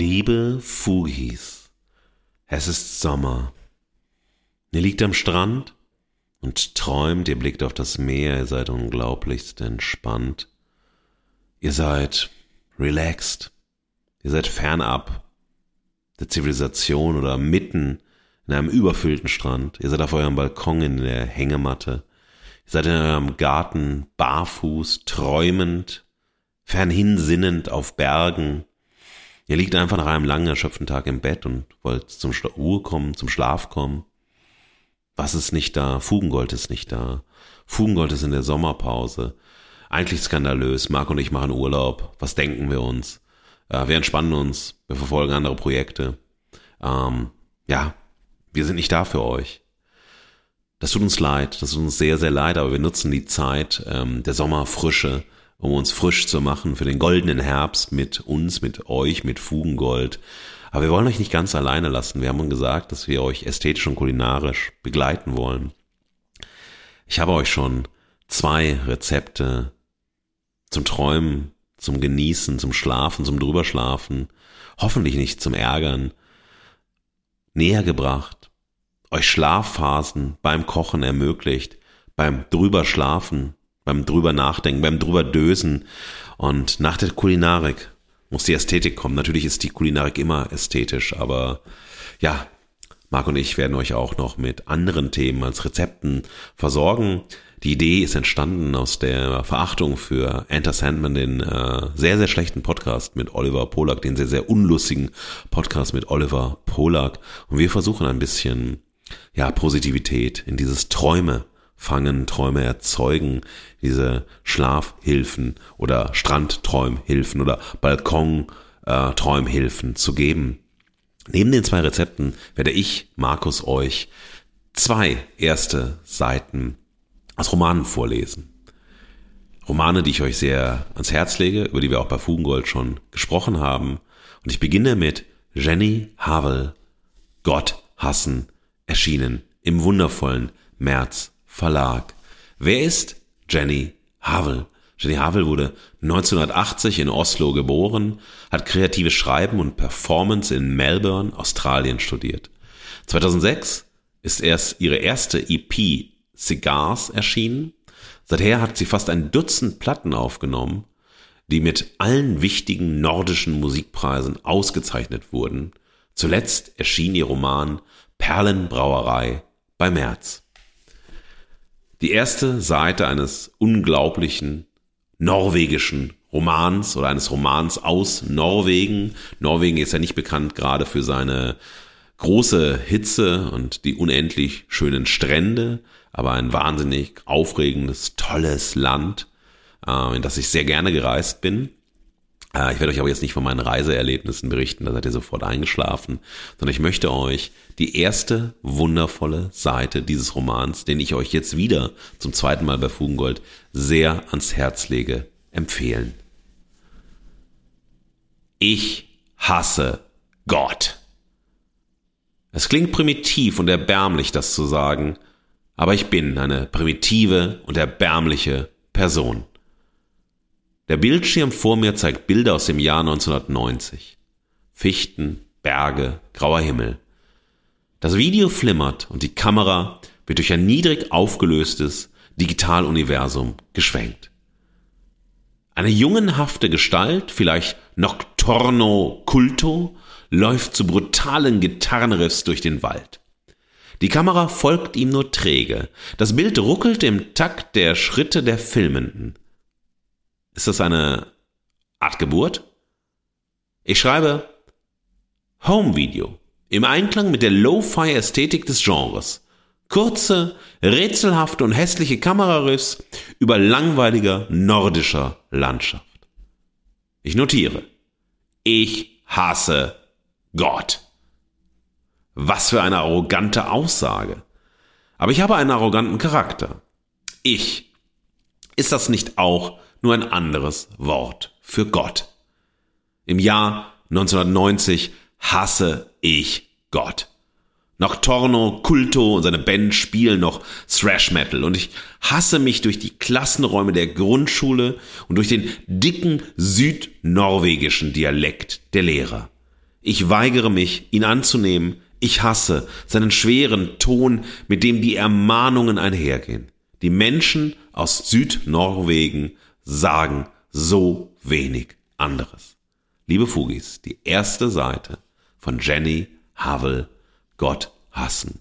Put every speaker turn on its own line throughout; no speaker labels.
Liebe Fugis, es ist Sommer. Ihr liegt am Strand und träumt, ihr blickt auf das Meer, ihr seid unglaublichst entspannt. Ihr seid relaxed. Ihr seid fernab der Zivilisation oder mitten in einem überfüllten Strand. Ihr seid auf eurem Balkon in der Hängematte. Ihr seid in eurem Garten barfuß, träumend, fernhin sinnend auf Bergen. Ihr liegt einfach nach einem langen, erschöpften Tag im Bett und wollt zum Ruhe kommen, zum Schlaf kommen. Was ist nicht da? Fugengold ist nicht da. Fugengold ist in der Sommerpause. Eigentlich skandalös. Marc und ich machen Urlaub. Was denken wir uns? Äh, wir entspannen uns. Wir verfolgen andere Projekte. Ähm, ja, wir sind nicht da für euch. Das tut uns leid. Das tut uns sehr, sehr leid. Aber wir nutzen die Zeit ähm, der Sommerfrische, um uns frisch zu machen für den goldenen Herbst mit uns, mit euch, mit Fugengold. Aber wir wollen euch nicht ganz alleine lassen. Wir haben gesagt, dass wir euch ästhetisch und kulinarisch begleiten wollen. Ich habe euch schon zwei Rezepte zum Träumen, zum Genießen, zum Schlafen, zum Drüberschlafen, hoffentlich nicht zum Ärgern, näher gebracht, euch Schlafphasen beim Kochen ermöglicht, beim Drüberschlafen, beim Drüber nachdenken, beim Drüber dösen und nach der Kulinarik muss die Ästhetik kommen. Natürlich ist die Kulinarik immer ästhetisch, aber ja, Marc und ich werden euch auch noch mit anderen Themen als Rezepten versorgen. Die Idee ist entstanden aus der Verachtung für Enter Sandman, den äh, sehr, sehr schlechten Podcast mit Oliver Polak, den sehr, sehr unlustigen Podcast mit Oliver Polak. Und wir versuchen ein bisschen, ja, Positivität in dieses Träume fangen, Träume erzeugen, diese Schlafhilfen oder Strandträumhilfen oder Balkonträumhilfen zu geben. Neben den zwei Rezepten werde ich, Markus, euch zwei erste Seiten aus Romanen vorlesen. Romane, die ich euch sehr ans Herz lege, über die wir auch bei Fugengold schon gesprochen haben. Und ich beginne mit Jenny Havel, Gott hassen, erschienen im wundervollen März Verlag. Wer ist Jenny Havel? Jenny Havel wurde 1980 in Oslo geboren, hat kreatives Schreiben und Performance in Melbourne, Australien studiert. 2006 ist erst ihre erste EP Cigars erschienen. Seither hat sie fast ein Dutzend Platten aufgenommen, die mit allen wichtigen nordischen Musikpreisen ausgezeichnet wurden. Zuletzt erschien ihr Roman Perlenbrauerei bei März die erste Seite eines unglaublichen norwegischen Romans oder eines Romans aus Norwegen. Norwegen ist ja nicht bekannt gerade für seine große Hitze und die unendlich schönen Strände, aber ein wahnsinnig aufregendes, tolles Land, äh, in das ich sehr gerne gereist bin. Äh, ich werde euch aber jetzt nicht von meinen Reiseerlebnissen berichten, da seid ihr sofort eingeschlafen, sondern ich möchte euch die erste wundervolle Seite dieses Romans, den ich euch jetzt wieder zum zweiten Mal bei Fugengold sehr ans Herz lege, empfehlen. Ich hasse Gott. Es klingt primitiv und erbärmlich, das zu sagen, aber ich bin eine primitive und erbärmliche Person. Der Bildschirm vor mir zeigt Bilder aus dem Jahr 1990. Fichten, Berge, grauer Himmel. Das Video flimmert und die Kamera wird durch ein niedrig aufgelöstes Digitaluniversum geschwenkt. Eine jungenhafte Gestalt, vielleicht Nocturno Culto, läuft zu brutalen Gitarrenriffs durch den Wald. Die Kamera folgt ihm nur träge. Das Bild ruckelt im Takt der Schritte der Filmenden. Ist das eine Art Geburt? Ich schreibe Home Video im Einklang mit der Lo-Fi-Ästhetik des Genres. Kurze, rätselhafte und hässliche Kamerariffs über langweiliger nordischer Landschaft. Ich notiere. Ich hasse Gott. Was für eine arrogante Aussage. Aber ich habe einen arroganten Charakter. Ich. Ist das nicht auch nur ein anderes Wort für Gott? Im Jahr 1990 hasse ich Gott. Noctorno, Kulto und seine Band spielen noch Thrash Metal und ich hasse mich durch die Klassenräume der Grundschule und durch den dicken südnorwegischen Dialekt der Lehrer. Ich weigere mich, ihn anzunehmen. Ich hasse seinen schweren Ton, mit dem die Ermahnungen einhergehen. Die Menschen aus Südnorwegen sagen so wenig anderes. Liebe Fugis, die erste Seite von Jenny Havel Gott hassen.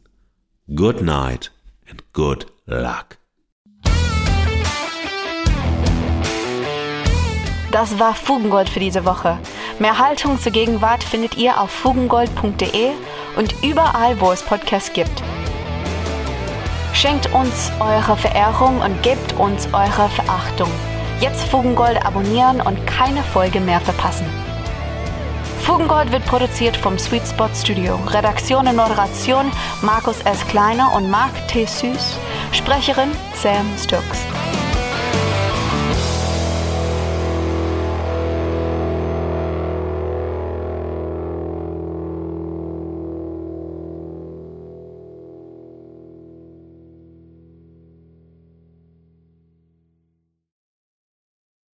Good night and good luck.
Das war Fugengold für diese Woche. Mehr Haltung zur Gegenwart findet ihr auf fugengold.de und überall, wo es Podcasts gibt. Schenkt uns eure Verehrung und gebt uns eure Verachtung. Jetzt Fugengold abonnieren und keine Folge mehr verpassen. Fugengold wird produziert vom Sweet Spot Studio. Redaktion und Moderation Markus S. Kleiner und Mark T. Süß. Sprecherin Sam Stokes.